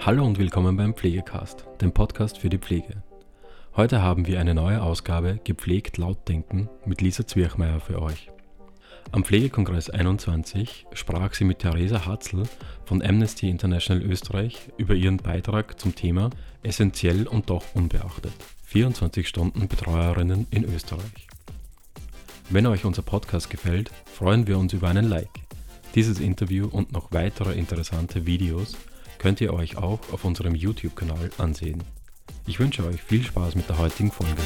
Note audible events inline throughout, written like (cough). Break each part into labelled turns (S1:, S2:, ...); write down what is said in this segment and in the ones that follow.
S1: Hallo und willkommen beim Pflegecast, dem Podcast für die Pflege. Heute haben wir eine neue Ausgabe Gepflegt laut denken mit Lisa Zwirchmeier für euch. Am Pflegekongress 21 sprach sie mit Theresa Hatzl von Amnesty International Österreich über ihren Beitrag zum Thema Essentiell und doch unbeachtet. 24 Stunden Betreuerinnen in Österreich. Wenn euch unser Podcast gefällt, freuen wir uns über einen Like. Dieses Interview und noch weitere interessante Videos könnt ihr euch auch auf unserem YouTube-Kanal ansehen. Ich wünsche euch viel Spaß mit der heutigen Folge.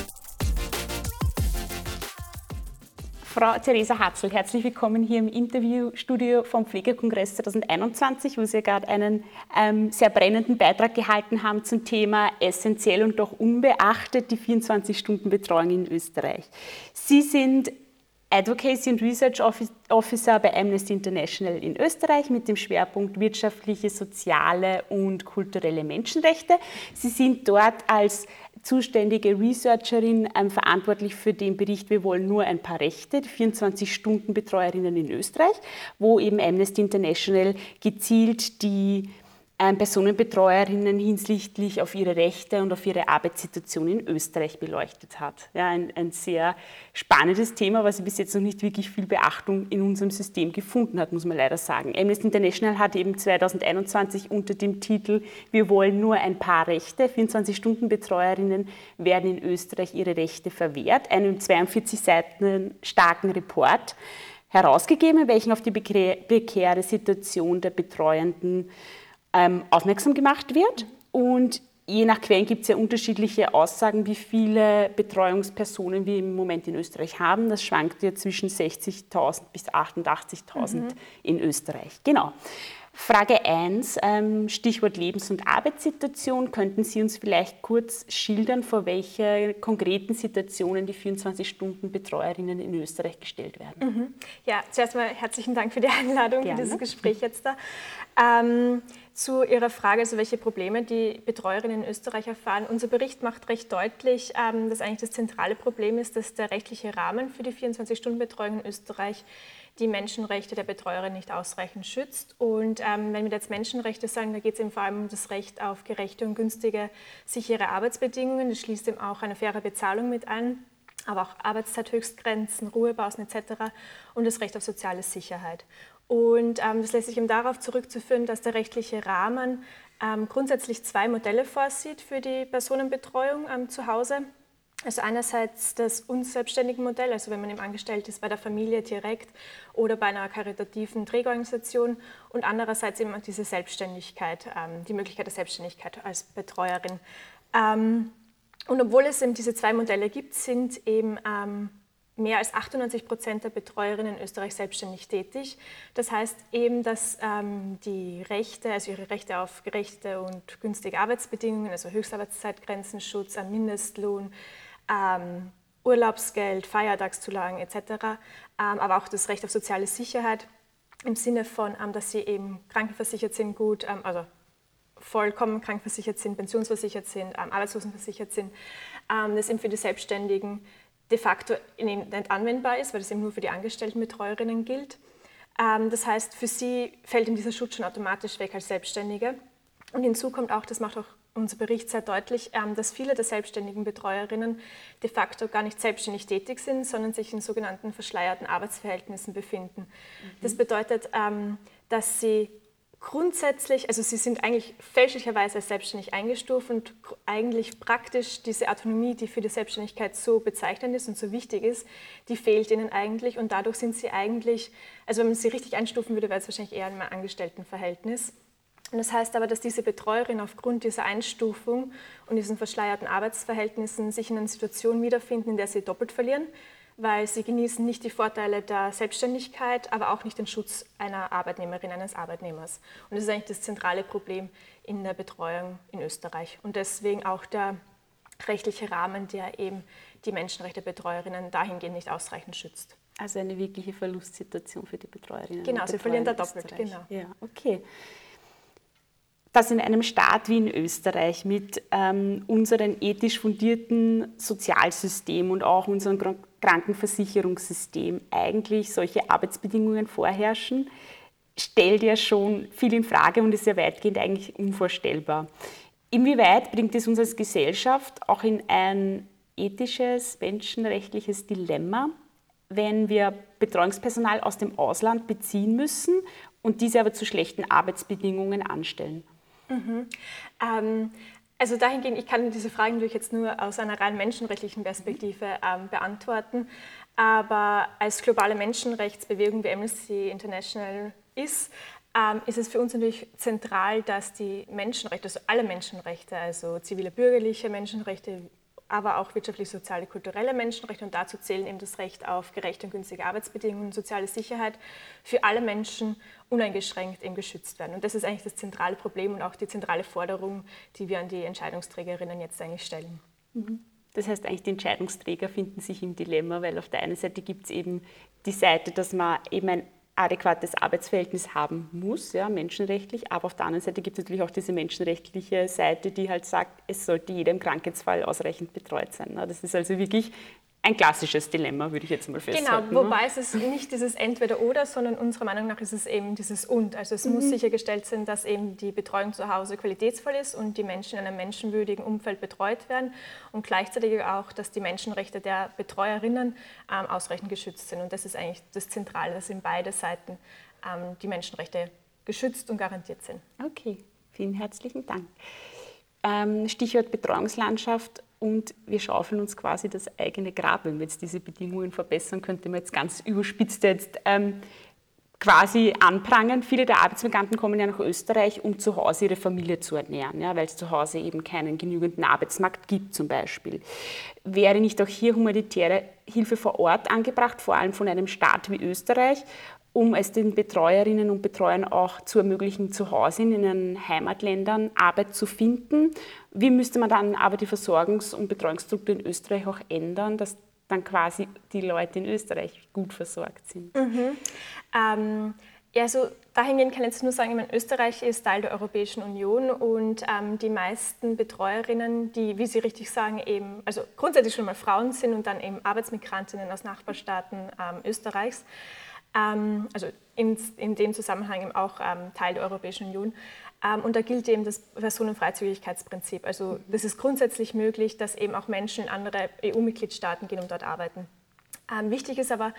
S2: Frau Theresa Hatzel, herzlich willkommen hier im Interviewstudio vom Pflegekongress 2021, wo Sie gerade einen ähm, sehr brennenden Beitrag gehalten haben zum Thema essentiell und doch unbeachtet die 24-Stunden-Betreuung in Österreich. Sie sind Advocacy and Research Officer bei Amnesty International in Österreich mit dem Schwerpunkt wirtschaftliche, soziale und kulturelle Menschenrechte. Sie sind dort als zuständige Researcherin ähm, verantwortlich für den Bericht Wir wollen nur ein paar Rechte, 24-Stunden-Betreuerinnen in Österreich, wo eben Amnesty International gezielt die Personenbetreuerinnen hinsichtlich auf ihre Rechte und auf ihre Arbeitssituation in Österreich beleuchtet hat. Ja, ein, ein, sehr spannendes Thema, was bis jetzt noch nicht wirklich viel Beachtung in unserem System gefunden hat, muss man leider sagen. Amnesty International hat eben 2021 unter dem Titel Wir wollen nur ein paar Rechte, 24-Stunden-Betreuerinnen werden in Österreich ihre Rechte verwehrt, einen 42 Seiten starken Report herausgegeben, in welchem auf die prekäre Situation der Betreuenden ähm, aufmerksam gemacht wird. Und je nach Quellen gibt es ja unterschiedliche Aussagen, wie viele Betreuungspersonen wir im Moment in Österreich haben. Das schwankt ja zwischen 60.000 bis 88.000 mhm. in Österreich. Genau. Frage 1, ähm, Stichwort Lebens- und Arbeitssituation. Könnten Sie uns vielleicht kurz schildern, vor welche konkreten Situationen die 24-Stunden-Betreuerinnen in Österreich gestellt werden?
S3: Mhm. Ja, zuerst mal herzlichen Dank für die Einladung, Gerne. für dieses Gespräch jetzt da. Ähm, zu Ihrer Frage, also welche Probleme die Betreuerinnen in Österreich erfahren. Unser Bericht macht recht deutlich, ähm, dass eigentlich das zentrale Problem ist, dass der rechtliche Rahmen für die 24-Stunden-Betreuung in Österreich die Menschenrechte der Betreuerin nicht ausreichend schützt. Und ähm, wenn wir jetzt Menschenrechte sagen, da geht es eben vor allem um das Recht auf gerechte und günstige, sichere Arbeitsbedingungen. Das schließt eben auch eine faire Bezahlung mit ein, aber auch Arbeitszeithöchstgrenzen, Ruhepausen etc. und das Recht auf soziale Sicherheit. Und ähm, das lässt sich eben darauf zurückzuführen, dass der rechtliche Rahmen ähm, grundsätzlich zwei Modelle vorsieht für die Personenbetreuung ähm, zu Hause. Also einerseits das unselbstständige Modell, also wenn man eben angestellt ist bei der Familie direkt oder bei einer karitativen Trägerorganisation und andererseits eben diese Selbstständigkeit, ähm, die Möglichkeit der Selbstständigkeit als Betreuerin. Ähm, und obwohl es eben diese zwei Modelle gibt, sind eben ähm, mehr als 98 Prozent der Betreuerinnen in Österreich selbstständig tätig. Das heißt eben, dass ähm, die Rechte, also ihre Rechte auf gerechte und günstige Arbeitsbedingungen, also Höchstarbeitszeitgrenzenschutz, Mindestlohn, ähm, Urlaubsgeld, Feiertagszulagen etc., ähm, aber auch das Recht auf soziale Sicherheit im Sinne von, ähm, dass sie eben krankenversichert sind, gut, ähm, also vollkommen krankenversichert sind, pensionsversichert sind, ähm, arbeitslosenversichert sind, das eben für die Selbstständigen de facto nicht anwendbar ist, weil das eben nur für die Angestelltenbetreuerinnen gilt. Das heißt, für sie fällt ihm dieser Schutz schon automatisch weg als Selbstständige. Und hinzu kommt auch, das macht auch unser Bericht sehr deutlich, ähm, dass viele der selbstständigen Betreuerinnen de facto gar nicht selbstständig tätig sind, sondern sich in sogenannten verschleierten Arbeitsverhältnissen befinden. Mhm. Das bedeutet, ähm, dass sie grundsätzlich, also sie sind eigentlich fälschlicherweise als selbstständig eingestuft und eigentlich praktisch diese Autonomie, die für die Selbstständigkeit so bezeichnend ist und so wichtig ist, die fehlt ihnen eigentlich und dadurch sind sie eigentlich, also wenn man sie richtig einstufen würde, wäre es wahrscheinlich eher ein Angestelltenverhältnis. Und das heißt aber, dass diese Betreuerin aufgrund dieser Einstufung und diesen verschleierten Arbeitsverhältnissen sich in einer Situation wiederfinden, in der sie doppelt verlieren, weil sie genießen nicht die Vorteile der Selbstständigkeit, aber auch nicht den Schutz einer Arbeitnehmerin, eines Arbeitnehmers. Und das ist eigentlich das zentrale Problem in der Betreuung in Österreich. Und deswegen auch der rechtliche Rahmen, der eben die Menschenrechte der Betreuerinnen dahingehend nicht ausreichend schützt.
S2: Also eine wirkliche Verlustsituation für die Betreuerinnen.
S3: Genau, sie verlieren da doppelt.
S2: Genau. Ja, okay dass in einem Staat wie in Österreich mit ähm, unserem ethisch fundierten Sozialsystem und auch unserem Krankenversicherungssystem eigentlich solche Arbeitsbedingungen vorherrschen, stellt ja schon viel in Frage und ist ja weitgehend eigentlich unvorstellbar. Inwieweit bringt es uns als Gesellschaft auch in ein ethisches, menschenrechtliches Dilemma, wenn wir Betreuungspersonal aus dem Ausland beziehen müssen und diese aber zu schlechten Arbeitsbedingungen anstellen?
S3: Mhm. Ähm, also dahingehend, ich kann diese Fragen natürlich jetzt nur aus einer rein menschenrechtlichen Perspektive ähm, beantworten, aber als globale Menschenrechtsbewegung wie Amnesty International ist, ähm, ist es für uns natürlich zentral, dass die Menschenrechte, also alle Menschenrechte, also zivile, bürgerliche Menschenrechte, aber auch wirtschaftlich, soziale, kulturelle Menschenrechte und dazu zählen eben das Recht auf gerechte und günstige Arbeitsbedingungen und soziale Sicherheit für alle Menschen uneingeschränkt eben geschützt werden. Und das ist eigentlich das zentrale Problem und auch die zentrale Forderung, die wir an die Entscheidungsträgerinnen jetzt eigentlich stellen.
S2: Mhm. Das heißt eigentlich, die Entscheidungsträger finden sich im Dilemma, weil auf der einen Seite gibt es eben die Seite, dass man eben ein adäquates Arbeitsverhältnis haben muss, ja, menschenrechtlich. Aber auf der anderen Seite gibt es natürlich auch diese menschenrechtliche Seite, die halt sagt, es sollte jeder im Krankheitsfall ausreichend betreut sein. Das ist also wirklich ein klassisches Dilemma, würde ich jetzt mal genau, festhalten.
S3: Genau, wobei es ist nicht dieses Entweder-Oder, sondern unserer Meinung nach ist es eben dieses Und. Also es mhm. muss sichergestellt sein, dass eben die Betreuung zu Hause qualitätsvoll ist und die Menschen in einem menschenwürdigen Umfeld betreut werden und gleichzeitig auch, dass die Menschenrechte der Betreuerinnen ähm, ausreichend geschützt sind. Und das ist eigentlich das Zentrale, dass in beide Seiten ähm, die Menschenrechte geschützt und garantiert sind.
S2: Okay, vielen herzlichen Dank. Ähm, Stichwort Betreuungslandschaft und wir schaufeln uns quasi das eigene Grab. Wenn wir jetzt diese Bedingungen verbessern, könnte man jetzt ganz überspitzt jetzt ähm, quasi anprangern. Viele der Arbeitsmigranten kommen ja nach Österreich, um zu Hause ihre Familie zu ernähren, ja, weil es zu Hause eben keinen genügenden Arbeitsmarkt gibt zum Beispiel. Wäre nicht auch hier humanitäre Hilfe vor Ort angebracht, vor allem von einem Staat wie Österreich, um es den Betreuerinnen und Betreuern auch zu ermöglichen, zu Hause in ihren Heimatländern Arbeit zu finden. Wie müsste man dann aber die Versorgungs- und Betreuungsstruktur in Österreich auch ändern, dass dann quasi die Leute in Österreich gut versorgt sind?
S3: Mhm. Ähm, ja, also dahingehend kann ich jetzt nur sagen, meine, Österreich ist Teil der Europäischen Union und ähm, die meisten Betreuerinnen, die, wie Sie richtig sagen, eben, also grundsätzlich schon mal Frauen sind und dann eben Arbeitsmigrantinnen aus Nachbarstaaten ähm, Österreichs, also in, in dem Zusammenhang eben auch ähm, Teil der Europäischen Union. Ähm, und da gilt eben das Personenfreizügigkeitsprinzip. Also das ist grundsätzlich möglich, dass eben auch Menschen in andere EU-Mitgliedstaaten gehen und dort arbeiten. Ähm, wichtig ist aber,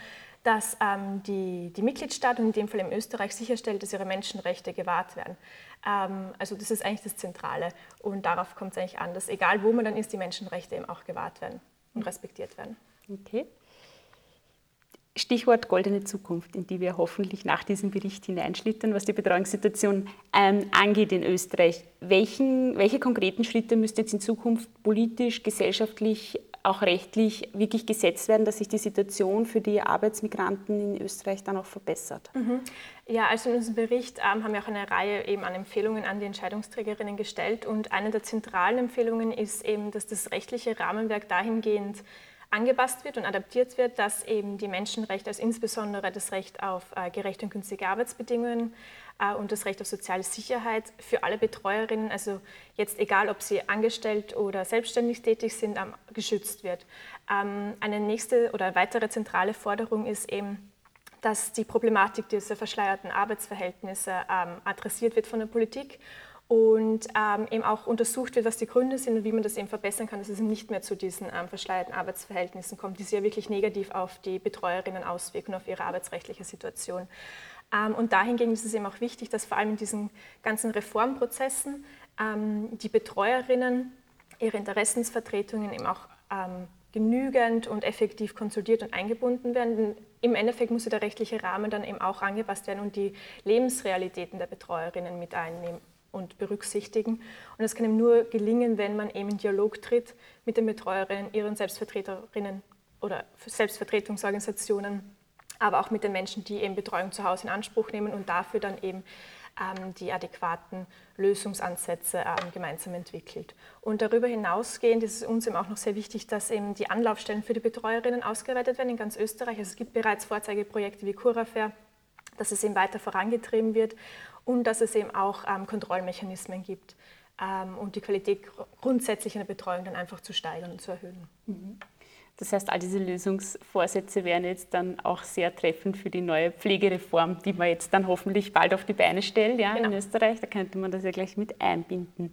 S3: dass ähm, die, die Mitgliedstaaten, in dem Fall in Österreich, sicherstellt, dass ihre Menschenrechte gewahrt werden. Ähm, also das ist eigentlich das Zentrale und darauf kommt es eigentlich an, dass egal wo man dann ist, die Menschenrechte eben auch gewahrt werden und respektiert werden.
S2: Okay. Stichwort goldene Zukunft, in die wir hoffentlich nach diesem Bericht hineinschlittern, was die Betreuungssituation ähm, angeht in Österreich. Welchen, welche konkreten Schritte müssten jetzt in Zukunft politisch, gesellschaftlich, auch rechtlich wirklich gesetzt werden, dass sich die Situation für die Arbeitsmigranten in Österreich dann auch verbessert?
S3: Mhm. Ja, also in unserem Bericht ähm, haben wir auch eine Reihe eben an Empfehlungen an die Entscheidungsträgerinnen gestellt und eine der zentralen Empfehlungen ist eben, dass das rechtliche Rahmenwerk dahingehend angepasst wird und adaptiert wird, dass eben die Menschenrechte, also insbesondere das Recht auf äh, gerechte und günstige Arbeitsbedingungen äh, und das Recht auf soziale Sicherheit für alle Betreuerinnen, also jetzt egal, ob sie angestellt oder selbstständig tätig sind, ähm, geschützt wird. Ähm, eine nächste oder weitere zentrale Forderung ist eben, dass die Problematik dieser verschleierten Arbeitsverhältnisse ähm, adressiert wird von der Politik und ähm, eben auch untersucht wird, was die Gründe sind und wie man das eben verbessern kann, dass es eben nicht mehr zu diesen ähm, verschleierten Arbeitsverhältnissen kommt, die sich ja wirklich negativ auf die Betreuerinnen auswirken, auf ihre arbeitsrechtliche Situation. Ähm, und dahingegen ist es eben auch wichtig, dass vor allem in diesen ganzen Reformprozessen ähm, die Betreuerinnen ihre Interessensvertretungen eben auch ähm, genügend und effektiv konsultiert und eingebunden werden. Denn Im Endeffekt muss der rechtliche Rahmen dann eben auch angepasst werden und die Lebensrealitäten der Betreuerinnen mit einnehmen und berücksichtigen. Und das kann ihm nur gelingen, wenn man eben in Dialog tritt mit den Betreuerinnen, ihren Selbstvertreterinnen oder Selbstvertretungsorganisationen, aber auch mit den Menschen, die eben Betreuung zu Hause in Anspruch nehmen und dafür dann eben ähm, die adäquaten Lösungsansätze ähm, gemeinsam entwickelt. Und darüber hinausgehend ist es uns eben auch noch sehr wichtig, dass eben die Anlaufstellen für die Betreuerinnen ausgeweitet werden in ganz Österreich. Also es gibt bereits Vorzeigeprojekte wie Curafair, dass es eben weiter vorangetrieben wird und dass es eben auch ähm, Kontrollmechanismen gibt, ähm, um die Qualität grundsätzlich in der Betreuung dann einfach zu steigern und zu erhöhen.
S2: Mhm. Das heißt, all diese Lösungsvorsätze wären jetzt dann auch sehr treffend für die neue Pflegereform, die man jetzt dann hoffentlich bald auf die Beine stellt ja, genau. in Österreich. Da könnte man das ja gleich mit einbinden.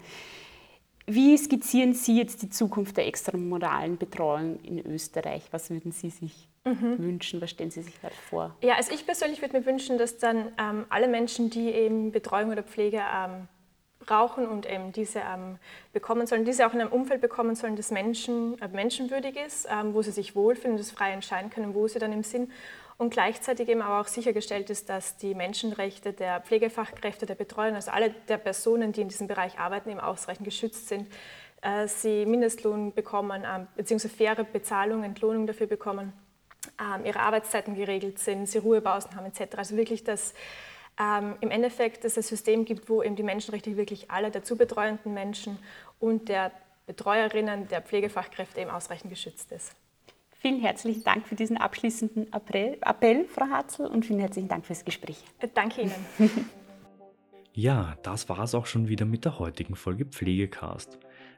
S2: Wie skizzieren Sie jetzt die Zukunft der extramoralen Betreuung in Österreich? Was würden Sie sich mhm. wünschen? Was stellen Sie sich halt vor?
S3: Ja, also ich persönlich würde mir wünschen, dass dann ähm, alle Menschen, die eben Betreuung oder Pflege ähm, brauchen und eben diese ähm, bekommen sollen, diese auch in einem Umfeld bekommen sollen, das Menschen, äh, menschenwürdig ist, ähm, wo sie sich wohlfühlen, das frei entscheiden können, wo sie dann im Sinn und gleichzeitig eben aber auch sichergestellt ist, dass die Menschenrechte der Pflegefachkräfte, der Betreuer, also alle der Personen, die in diesem Bereich arbeiten, eben ausreichend geschützt sind, äh, sie Mindestlohn bekommen, äh, beziehungsweise faire Bezahlung, Entlohnung dafür bekommen, ihre Arbeitszeiten geregelt sind, sie Ruhepausen haben etc. Also wirklich, dass ähm, im Endeffekt es ein System gibt, wo eben die Menschenrechte wirklich alle dazu betreuenden Menschen und der Betreuerinnen, der Pflegefachkräfte eben ausreichend geschützt ist.
S2: Vielen herzlichen Dank für diesen abschließenden Appell, Frau Hatzel, und vielen herzlichen Dank fürs Gespräch.
S3: Äh, danke Ihnen. (laughs)
S4: ja, das war es auch schon wieder mit der heutigen Folge Pflegecast.